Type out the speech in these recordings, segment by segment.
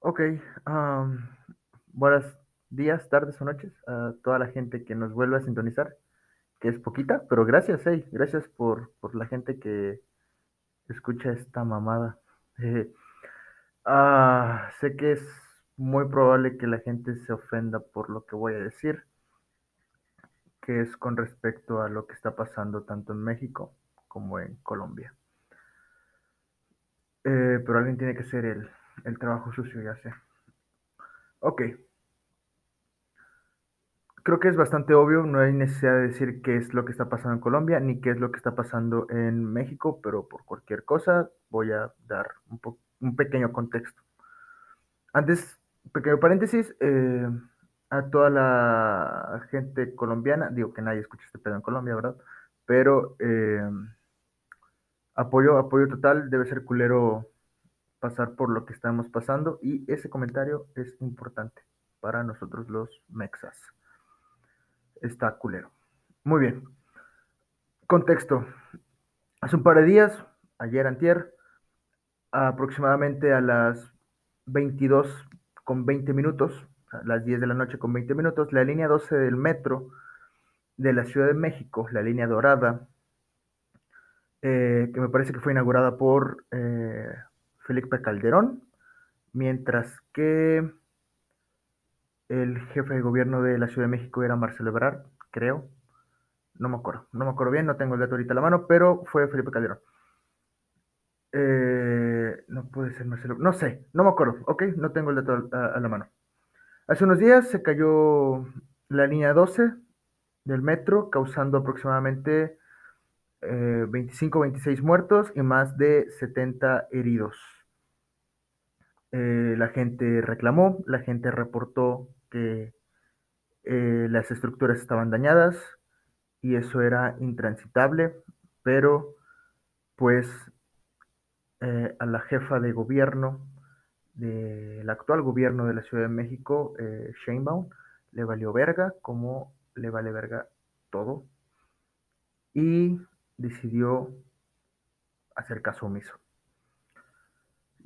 Ok, am, buenos días, tardes o noches a toda la gente que nos vuelve a sintonizar, que es poquita, pero gracias, hey, gracias por, por la gente que escucha esta mamada. Eh, ah, sé que es muy probable que la gente se ofenda por lo que voy a decir, que es con respecto a lo que está pasando tanto en México como en Colombia. Eh, pero alguien tiene que hacer el, el trabajo sucio, ya sé. Ok, creo que es bastante obvio, no hay necesidad de decir qué es lo que está pasando en Colombia ni qué es lo que está pasando en México, pero por cualquier cosa voy a dar un, un pequeño contexto. Antes, pequeño paréntesis, eh, a toda la gente colombiana, digo que nadie escucha este pedo en Colombia, ¿verdad? Pero eh, apoyo, apoyo total, debe ser culero pasar por lo que estamos pasando y ese comentario es importante para nosotros los mexas. Está culero. Muy bien. Contexto. Hace un par de días, ayer antier, aproximadamente a las 22 con 20 minutos, a las 10 de la noche con 20 minutos, la línea 12 del metro de la Ciudad de México, la línea dorada, eh, que me parece que fue inaugurada por eh, Felipe Calderón, mientras que el jefe de gobierno de la Ciudad de México era Marcelo Ebrard, creo. No me acuerdo, no me acuerdo bien, no tengo el dato ahorita a la mano, pero fue Felipe Calderón. Eh, no puede ser Marcelo, no sé, no me acuerdo, ok, no tengo el dato a, la mano. Hace unos días se cayó la línea 12 del metro, causando aproximadamente eh, 25 26 muertos y más de 70 heridos. Eh, la gente reclamó, la gente reportó que eh, las estructuras estaban dañadas y eso era intransitable, pero pues eh, a la jefa de gobierno del actual gobierno de la Ciudad de México, Sheinbaum, le valió verga, como le vale verga todo, y decidió hacer caso omiso.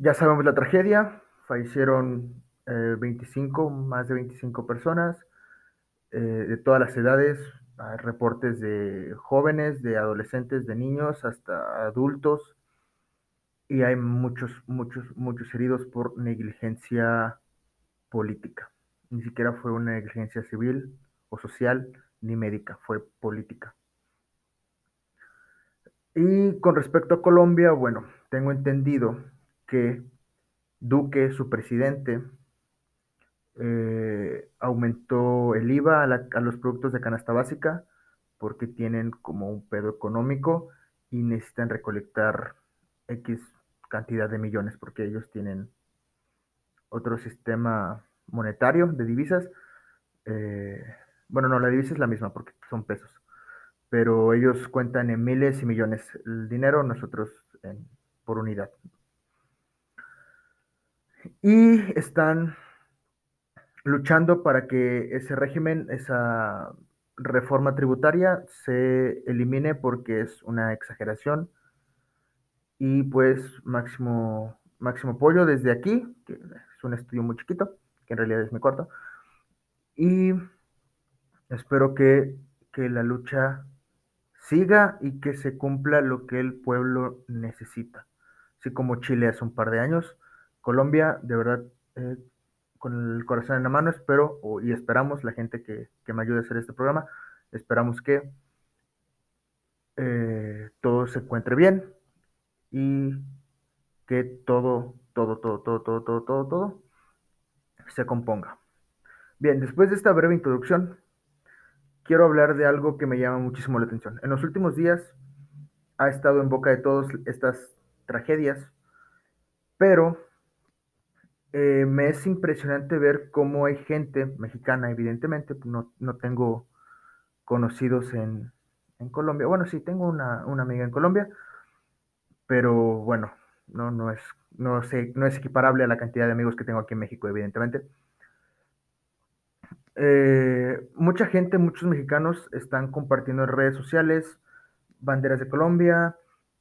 Ya sabemos la tragedia, fallecieron eh, 25, más de 25 personas eh, de todas las edades, hay reportes de jóvenes, de adolescentes, de niños, hasta adultos, y hay muchos, muchos, muchos heridos por negligencia política. Ni siquiera fue una negligencia civil o social ni médica, fue política. Y con respecto a Colombia, bueno, tengo entendido que Duque, su presidente, eh, aumentó el IVA a, los productos de canasta básica porque tienen como un pedo económico y necesitan recolectar X cantidad de millones porque ellos tienen otro sistema monetario de divisas. Eh, bueno, no, la divisa es la misma porque son pesos, pero ellos cuentan en miles y millones el dinero, nosotros en, por unidad. Y están luchando para que ese régimen, esa reforma tributaria se elimine porque es una exageración. Y pues máximo, máximo apoyo desde aquí, que es un estudio muy chiquito, que en realidad es mi cuarto. Y espero que, que la lucha siga y que se cumpla lo que el pueblo necesita. Así como Chile hace un par de años, Colombia, de verdad, eh, con el corazón en la mano, espero o, y esperamos, la gente que, que, me ayude a hacer este programa, esperamos que eh, todo se encuentre bien y que todo, todo, todo, todo, todo, todo, todo, todo se componga. Bien, después de esta breve introducción, quiero hablar de algo que me llama muchísimo la atención. En los últimos días ha estado en boca de todos estas tragedias, pero eh, me es impresionante ver cómo hay gente mexicana, evidentemente, no, no tengo conocidos en, en, Colombia. Bueno, sí, tengo una, una, amiga en Colombia, pero bueno, no, no, es, no, sé, no es equiparable a la cantidad de amigos que tengo aquí en México, evidentemente. Eh, mucha gente, muchos mexicanos están compartiendo en redes sociales banderas de Colombia,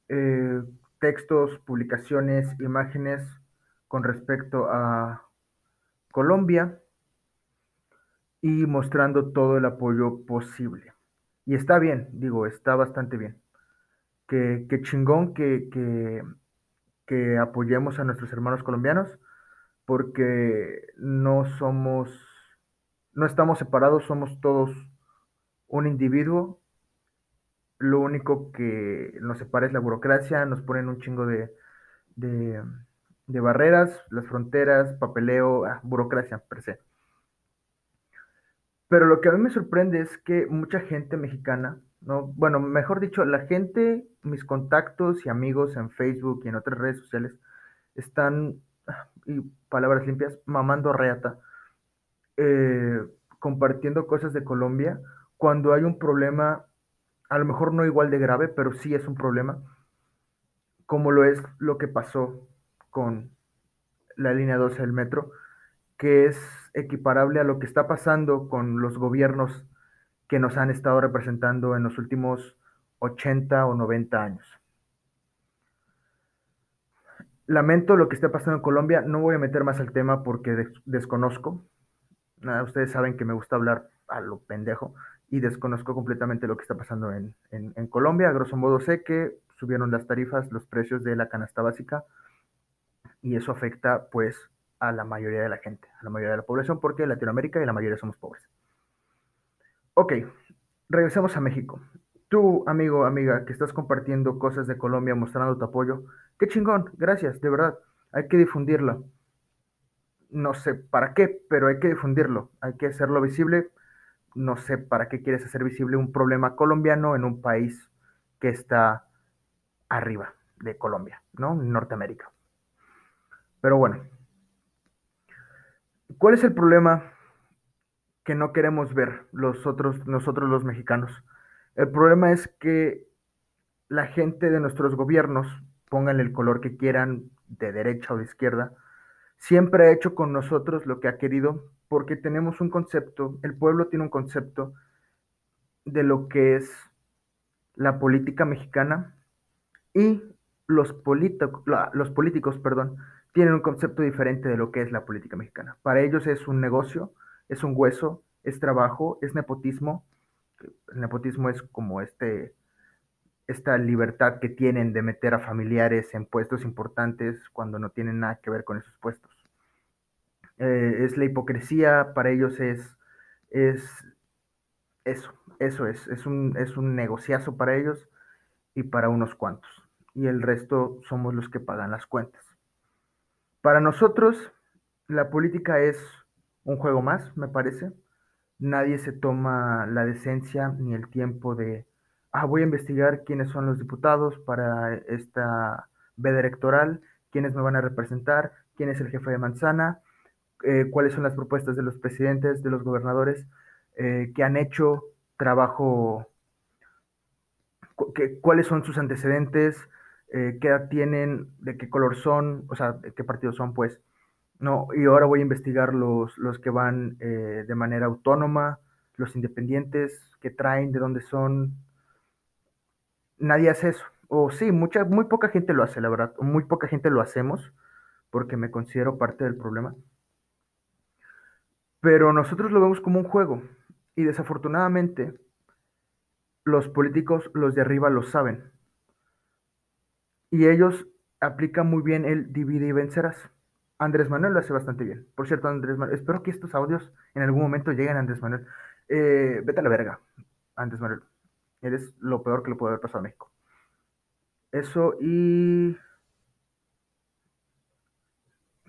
eh, textos, publicaciones, imágenes con respecto a Colombia y mostrando todo el apoyo posible. Y está bien, digo, está bastante bien. Que, chingón que, que, que apoyemos a nuestros hermanos colombianos porque no somos, no estamos separados, somos todos un individuo. Lo único que nos separa es la burocracia, nos ponen un chingo de, barreras, las fronteras, papeleo, ah, burocracia per se. Pero lo que a mí me sorprende es que mucha gente mexicana, ¿no? Bueno, mejor dicho, la gente, mis contactos y amigos en Facebook y en otras redes sociales, están, y palabras limpias, mamando reata, eh, compartiendo cosas de Colombia, cuando hay un problema, a lo mejor no igual de grave, pero sí es un problema, como lo es lo que pasó con la línea 12 del metro, que es equiparable a lo que está pasando con los gobiernos que nos han estado representando en los últimos 80 o 90 años. Lamento lo que está pasando en Colombia, no voy a meter más al tema porque desconozco. ustedes saben que me gusta hablar a lo pendejo y desconozco completamente lo que está pasando en, en Colombia. A grosso modo sé que subieron las tarifas, los precios de la canasta básica y eso afecta pues a la mayoría de la gente, a la mayoría de la población, porque Latinoamérica y la mayoría somos pobres. Ok, regresemos a México. Tú, amigo, amiga, que estás compartiendo cosas de Colombia, mostrando tu apoyo, qué chingón, gracias, de verdad, hay que difundirlo. No sé para qué, pero hay que difundirlo, hay que hacerlo visible. No sé para qué quieres hacer visible un problema colombiano en un país que está arriba de Colombia, ¿no? Norteamérica. Pero bueno, ¿cuál es el problema que no queremos ver los otros, nosotros los mexicanos? El problema es que la gente de nuestros gobiernos, pongan el color que quieran, de derecha o de izquierda, siempre ha hecho con nosotros lo que ha querido, porque tenemos un concepto, el pueblo tiene un concepto de lo que es la política mexicana y los, los políticos perdón, tienen un concepto diferente de lo que es la política mexicana. Para ellos es un negocio, es un hueso, es trabajo, es nepotismo. El nepotismo es como este, esta libertad que tienen de meter a familiares en puestos importantes cuando no tienen nada que ver con esos puestos. Eh, es la hipocresía, para ellos es, es eso, eso es, es un, es un negociazo para ellos y para unos cuantos y el resto somos los que pagan las cuentas. Para nosotros, la política es un juego más, me parece. Nadie se toma la decencia ni el tiempo de, ah, voy a investigar quiénes son los diputados para esta veda electoral, quiénes me van a representar, quién es el jefe de manzana, eh, cuáles son las propuestas de los presidentes, de los gobernadores, eh, que han hecho trabajo, cuáles son sus antecedentes, eh, qué edad tienen, de qué color son, o sea, de qué partido son, pues. No, y ahora voy a investigar los, los que van eh, de manera autónoma, los independientes, qué traen, de dónde son. Nadie hace eso. O sí, mucha, muy poca gente lo hace, la verdad. Muy poca gente lo hacemos, porque me considero parte del problema. Pero nosotros lo vemos como un juego. Y desafortunadamente, los políticos, los de arriba, lo saben y ellos aplican muy bien el divide y vencerás. Andrés Manuel lo hace bastante bien. Por cierto, Andrés Manuel, espero que estos audios en algún momento lleguen a Andrés Manuel. Eh, vete a la verga, Andrés Manuel. Eres lo peor que le puede haber pasado a México. Eso y...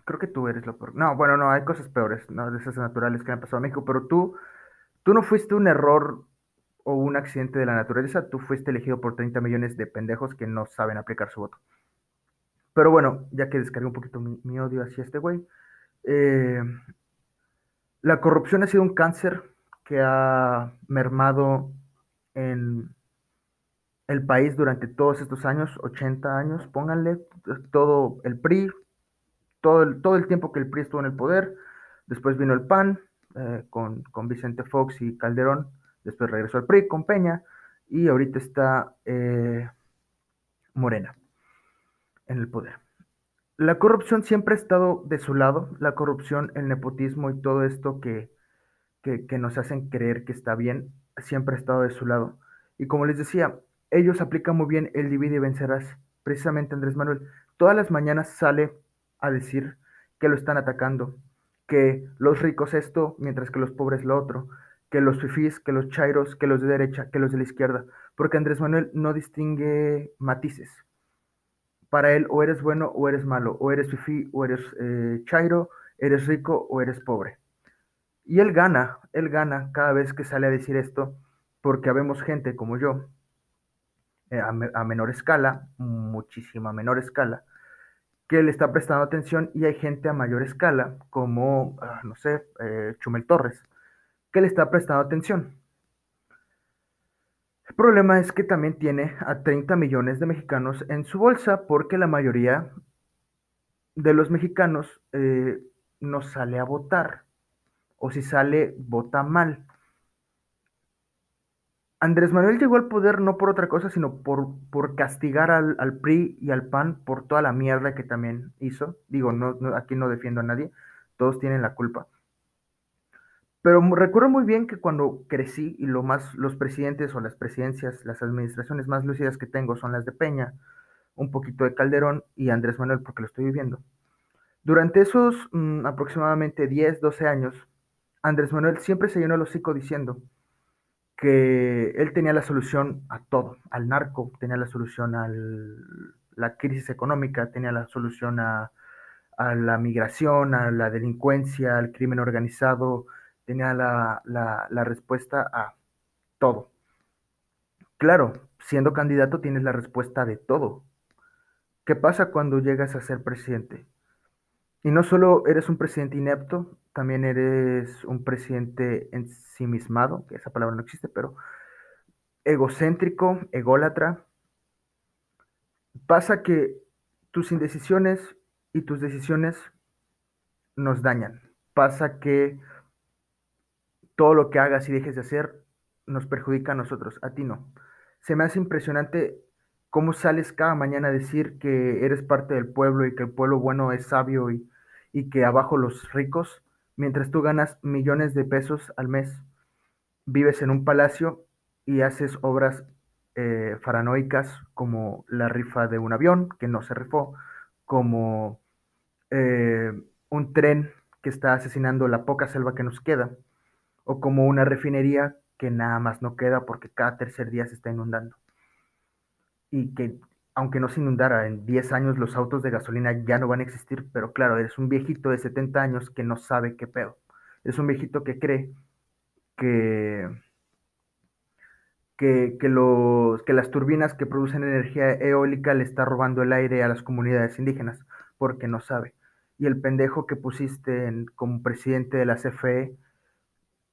Creo que tú eres lo peor. No, bueno, no, hay cosas peores, ¿no? De esas naturales que han pasado a México, pero tú, tú no fuiste un error o un accidente de la naturaleza, tú fuiste elegido por 30 millones de pendejos que no saben aplicar su voto. Pero bueno, ya que descargué un poquito mi, odio hacia este güey, eh, la corrupción ha sido un cáncer que ha mermado en el país durante todos estos años, 80 años, pónganle todo el PRI, todo el, todo el tiempo que el PRI estuvo en el poder, después vino el PAN eh, con, con Vicente Fox y Calderón, después regresó al PRI con Peña y ahorita está eh, Morena en el poder. La corrupción siempre ha estado de su lado, la corrupción, el nepotismo y todo esto que, que, que nos hacen creer que está bien, siempre ha estado de su lado. Y como les decía, ellos aplican muy bien el divide y vencerás. Precisamente Andrés Manuel, todas las mañanas sale a decir que lo están atacando, que los ricos esto, mientras que los pobres lo otro, que los fifís, que los chairos, que los de derecha, que los de la izquierda, porque Andrés Manuel no distingue matices. Para él o eres bueno o eres malo, o eres fifí o eres eh, chairo, eres rico o eres pobre. Y él gana, él gana cada vez que sale a decir esto, porque habemos gente como yo, eh, a, menor escala, muchísima menor escala, que le está prestando atención y hay gente a mayor escala, como, ah, no sé, eh, Chumel Torres, que le está prestando atención. El problema es que también tiene a 30 millones de mexicanos en su bolsa porque la mayoría de los mexicanos eh, no sale a votar o si sale, vota mal. Andrés Manuel llegó al poder no por otra cosa, sino por, por castigar al, PRI y al PAN por toda la mierda que también hizo. Digo, no, aquí no defiendo a nadie, todos tienen la culpa. Pero recuerdo muy bien que cuando crecí y lo más, los presidentes o las presidencias, las administraciones más lúcidas que tengo son las de Peña, un poquito de Calderón y Andrés Manuel, porque lo estoy viviendo. Durante esos mmm, aproximadamente 10, 12 años, Andrés Manuel siempre se llenó el hocico diciendo que él tenía la solución a todo, al narco, tenía la solución a la crisis económica, tenía la solución a, a, la migración, a la delincuencia, al crimen organizado, tenía la, la, la respuesta a todo. Claro, siendo candidato tienes la respuesta de todo. ¿Qué pasa cuando llegas a ser presidente? Y no solo eres un presidente inepto, también eres un presidente ensimismado, que esa palabra no existe, pero egocéntrico, ególatra. Pasa que tus indecisiones y tus decisiones nos dañan. Pasa que todo lo que hagas y dejes de hacer nos perjudica a nosotros, a ti no. Se me hace impresionante cómo sales cada mañana a decir que eres parte del pueblo y que el pueblo bueno es sabio y, y que abajo los ricos, mientras tú ganas millones de pesos al mes, vives en un palacio y haces obras eh, faranoicas como la rifa de un avión que no se rifó, como eh, un tren que está asesinando la poca selva que nos queda, o como una refinería que nada más no queda porque cada tercer día se está inundando. Y que aunque no se inundara, en 10 años los autos de gasolina ya no van a existir, pero claro, eres un viejito de 70 años que no sabe qué pedo. Es un viejito que cree que, que, los, que las turbinas que producen energía eólica le está robando el aire a las comunidades indígenas, porque no sabe. Y el pendejo que pusiste en, como presidente de la CFE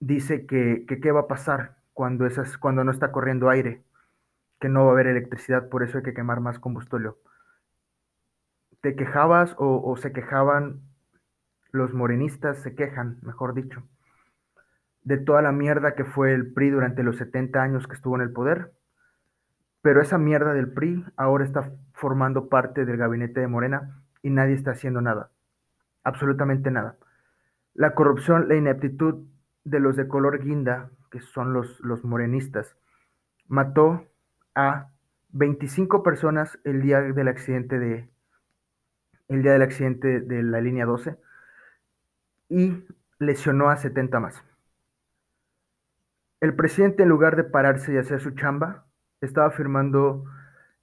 dice que, qué va a pasar cuando, esas, cuando no está corriendo aire que no va a haber electricidad, por eso hay que quemar más combustible. ¿Te quejabas o, se quejaban los morenistas, se quejan, mejor dicho, de toda la mierda que fue el PRI durante los 70 años que estuvo en el poder? Pero esa mierda del PRI ahora está formando parte del gabinete de Morena y nadie está haciendo nada, absolutamente nada. La corrupción, la ineptitud de los de color guinda, que son los, los morenistas, mató a 25 personas el día del accidente de el día del accidente de la línea 12 y lesionó a 70 más. El presidente, en lugar de pararse y hacer su chamba, estaba firmando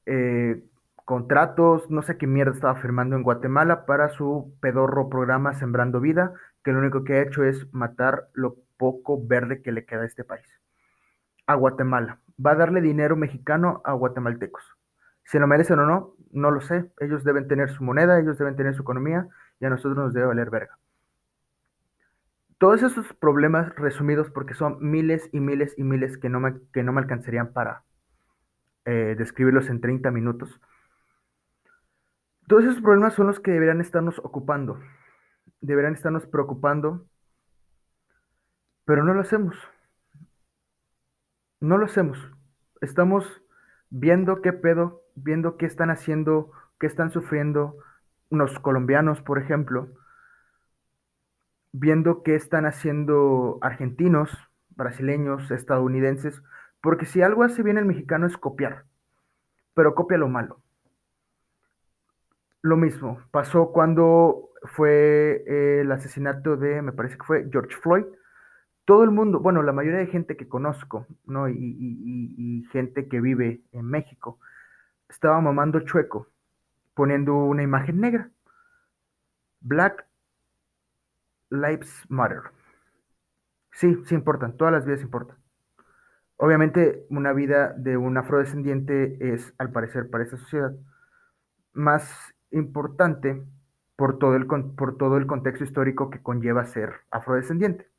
eh, contratos, no sé qué mierda estaba firmando en Guatemala para su pedorro programa Sembrando Vida, que lo único que ha hecho es matar lo poco verde que le queda a este país. A Guatemala va a darle dinero mexicano a guatemaltecos. Si lo merecen o no, no lo sé. Ellos deben tener su moneda, ellos deben tener su economía y a nosotros nos debe valer verga. Todos esos problemas resumidos, porque son miles y miles y miles que no me, que no me alcanzarían para eh, describirlos en 30 minutos. Todos esos problemas son los que deberían estarnos ocupando, deberían estarnos preocupando, pero no lo hacemos. No lo hacemos. Estamos viendo qué pedo, viendo qué están haciendo, qué están sufriendo, unos colombianos, por ejemplo, viendo qué están haciendo argentinos, brasileños, estadounidenses, porque si algo hace bien el mexicano es copiar, pero copia lo malo. Lo mismo pasó cuando fue eh, el asesinato de, me parece que fue George Floyd. Todo el mundo, bueno, la mayoría de gente que conozco, ¿no? Y, gente que vive en México, estaba mamando chueco, poniendo una imagen negra. Black Lives Matter. Sí, sí importan, todas las vidas importan. Obviamente, una vida de un afrodescendiente es, al parecer, para esta sociedad, más importante por todo el, por todo el contexto histórico que conlleva ser afrodescendiente.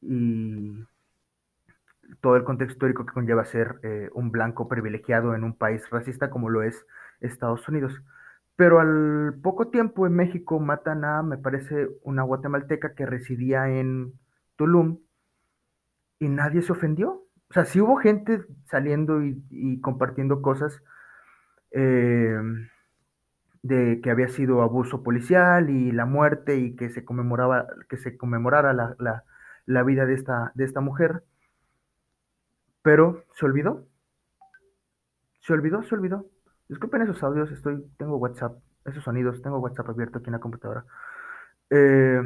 Y todo el contexto histórico que conlleva ser eh, un blanco privilegiado en un país racista como lo es Estados Unidos. Pero al poco tiempo en México matan a, me parece, una guatemalteca que residía en Tulum y nadie se ofendió. O sea, sí hubo gente saliendo y, compartiendo cosas eh, de que había sido abuso policial y la muerte y que se conmemoraba, que se conmemorara la, vida de esta, de esta mujer. Pero se olvidó. Se olvidó, se olvidó. Disculpen esos audios, estoy, tengo WhatsApp, esos sonidos, tengo WhatsApp abierto aquí en la computadora. Eh,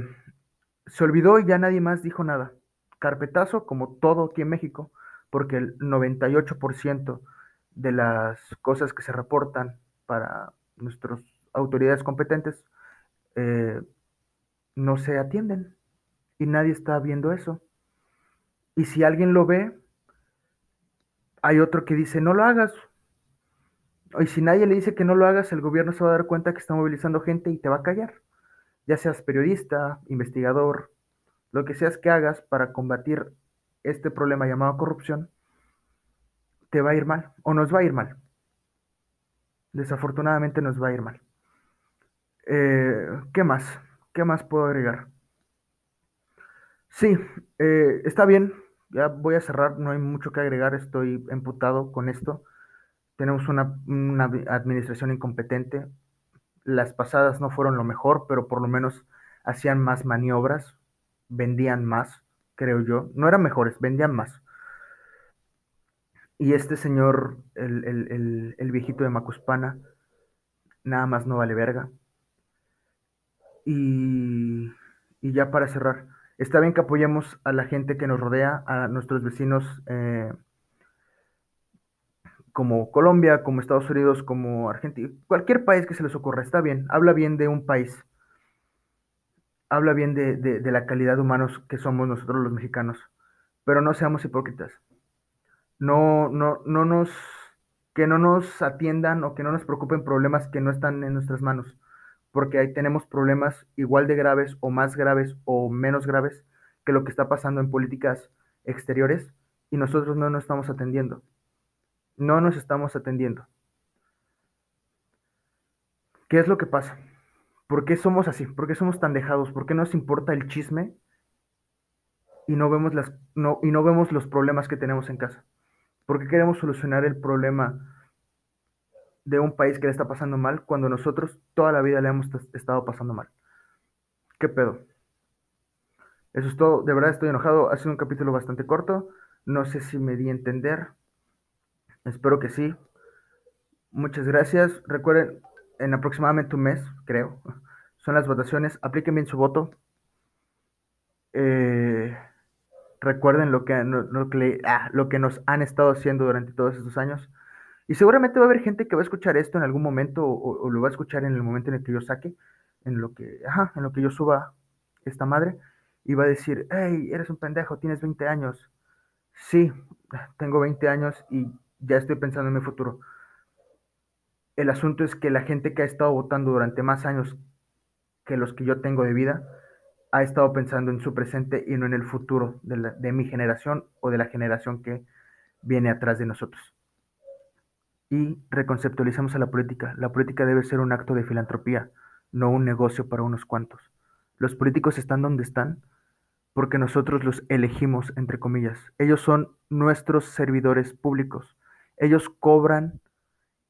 se olvidó y ya nadie más dijo nada. Carpetazo, como todo aquí en México, porque el 98% de las cosas que se reportan para nuestras autoridades competentes eh, no se atienden y nadie está viendo eso. Y si alguien lo ve, hay otro que dice, no lo hagas, y si nadie le dice que no lo hagas, el gobierno se va a dar cuenta que está movilizando gente y te va a callar. Ya seas periodista, investigador, lo que seas que hagas para combatir este problema llamado corrupción, te va a ir mal o nos va a ir mal. Desafortunadamente nos va a ir mal. Eh, ¿Qué más? ¿Qué más puedo agregar? Sí, eh, está bien. Ya voy a cerrar, no hay mucho que agregar, estoy emputado con esto tenemos una, administración incompetente. Las pasadas no fueron lo mejor, pero por lo menos hacían más maniobras, vendían más, creo yo. No eran mejores, vendían más. Y este señor, el, viejito de Macuspana, nada más no vale verga. Y, y, ya para cerrar, está bien que apoyemos a la gente que nos rodea, a nuestros vecinos eh, como Colombia, como Estados Unidos, como Argentina, cualquier país que se les ocurra, está bien, habla bien de un país, habla bien de, la calidad de humanos que somos nosotros los mexicanos, pero no seamos hipócritas. No, no, no nos, que no nos atiendan o que no nos preocupen problemas que no están en nuestras manos, porque ahí tenemos problemas igual de graves o más graves o menos graves que lo que está pasando en políticas exteriores y nosotros no nos estamos atendiendo no nos estamos atendiendo. ¿Qué es lo que pasa? ¿Por qué somos así? ¿Por qué somos tan dejados? ¿Por qué nos importa el chisme y no vemos, las, no, y no vemos los problemas que tenemos en casa? ¿Por qué queremos solucionar el problema de un país que le está pasando mal cuando nosotros toda la vida le hemos estado pasando mal? ¿Qué pedo? Eso es todo. De verdad estoy enojado. Ha sido un capítulo bastante corto. No sé si me di a entender. Espero que sí. Muchas gracias. Recuerden, en aproximadamente un mes, creo, son las votaciones. Apliquen bien su voto. Eh, recuerden lo que, ah, lo, que, nos han estado haciendo durante todos estos años. Y seguramente va a haber gente que va a escuchar esto en algún momento o, lo va a escuchar en el momento en el que yo saque, en lo que, ajá, en lo que yo suba esta madre y va a decir, hey, eres un pendejo, tienes 20 años. Sí, tengo 20 años y ya estoy pensando en mi futuro. El asunto es que la gente que ha estado votando durante más años que los que yo tengo de vida, ha estado pensando en su presente y no en el futuro de, mi generación o de la generación que viene atrás de nosotros. Y reconceptualizamos a la política. La política debe ser un acto de filantropía, no un negocio para unos cuantos. Los políticos están donde están porque nosotros los elegimos, entre comillas. Ellos son nuestros servidores públicos. Ellos cobran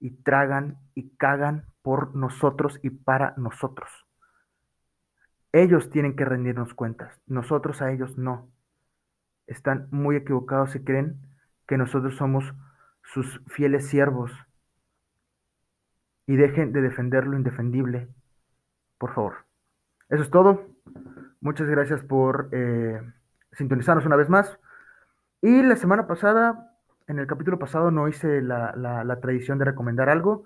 y tragan y cagan por nosotros y para nosotros. Ellos tienen que rendirnos cuentas, nosotros a ellos no. Están muy equivocados si creen que nosotros somos sus fieles siervos. Y dejen de defender lo indefendible, por favor. Eso es todo. Muchas gracias por eh, sintonizarnos una vez más. Y la semana pasada, en el capítulo pasado, no hice la, tradición de recomendar algo.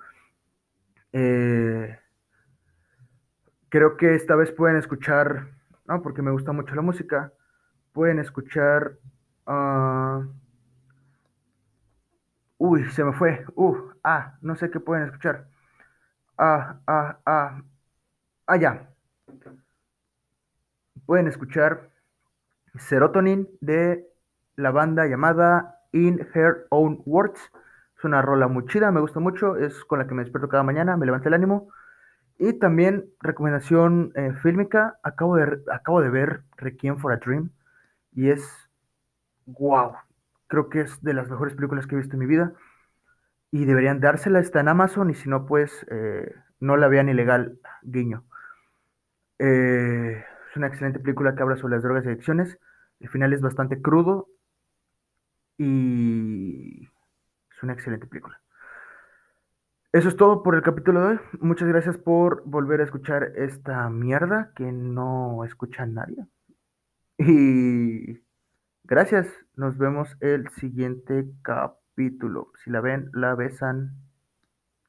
Eh, creo que esta vez pueden escuchar, no, porque me gusta mucho la música, pueden escuchar... Ah, uy, se me fue. Uh, ah, no sé qué pueden escuchar. Ah, ah, ah. Ah, ya. Pueden escuchar Serotonin de la banda llamada In Her Own Words. Es una rola muy chida, me gusta mucho, es con la que me despierto cada mañana, me levanta el ánimo. Y también recomendación eh, fílmica, acabo de, acabo de ver Requiem for a Dream y es wow, creo que es de las mejores películas que he visto en mi vida y deberían dársela, está en Amazon y si no pues eh, no la vean ilegal, guiño. Eh, es una excelente película que habla sobre las drogas y adicciones, el final es bastante crudo y es una excelente película. Eso es todo por el capítulo de hoy. Muchas gracias por volver a escuchar esta mierda que no escucha nadie. Y gracias. Nos vemos el siguiente capítulo. Si la ven, la besan.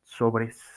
Sobres.